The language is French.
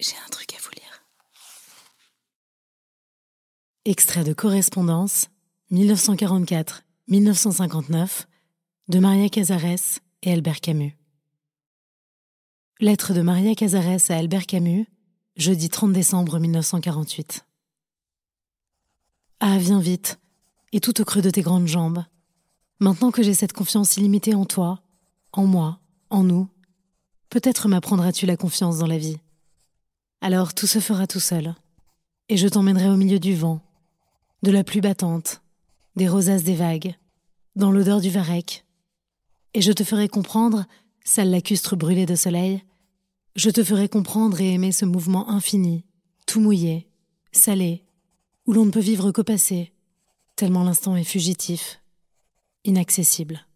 J'ai un truc à vous lire. Extrait de correspondance 1944-1959 de Maria Cazares et Albert Camus. Lettre de Maria Cazares à Albert Camus, jeudi 30 décembre 1948. Ah, viens vite, et tout au creux de tes grandes jambes. Maintenant que j'ai cette confiance illimitée en toi, en moi, en nous, peut-être m'apprendras-tu la confiance dans la vie. Alors tout se fera tout seul, et je t'emmènerai au milieu du vent, de la pluie battante, des rosaces des vagues, dans l'odeur du varech, et je te ferai comprendre, sale lacustre brûlée de soleil, je te ferai comprendre et aimer ce mouvement infini, tout mouillé, salé, où l'on ne peut vivre qu'au passé, tellement l'instant est fugitif, inaccessible.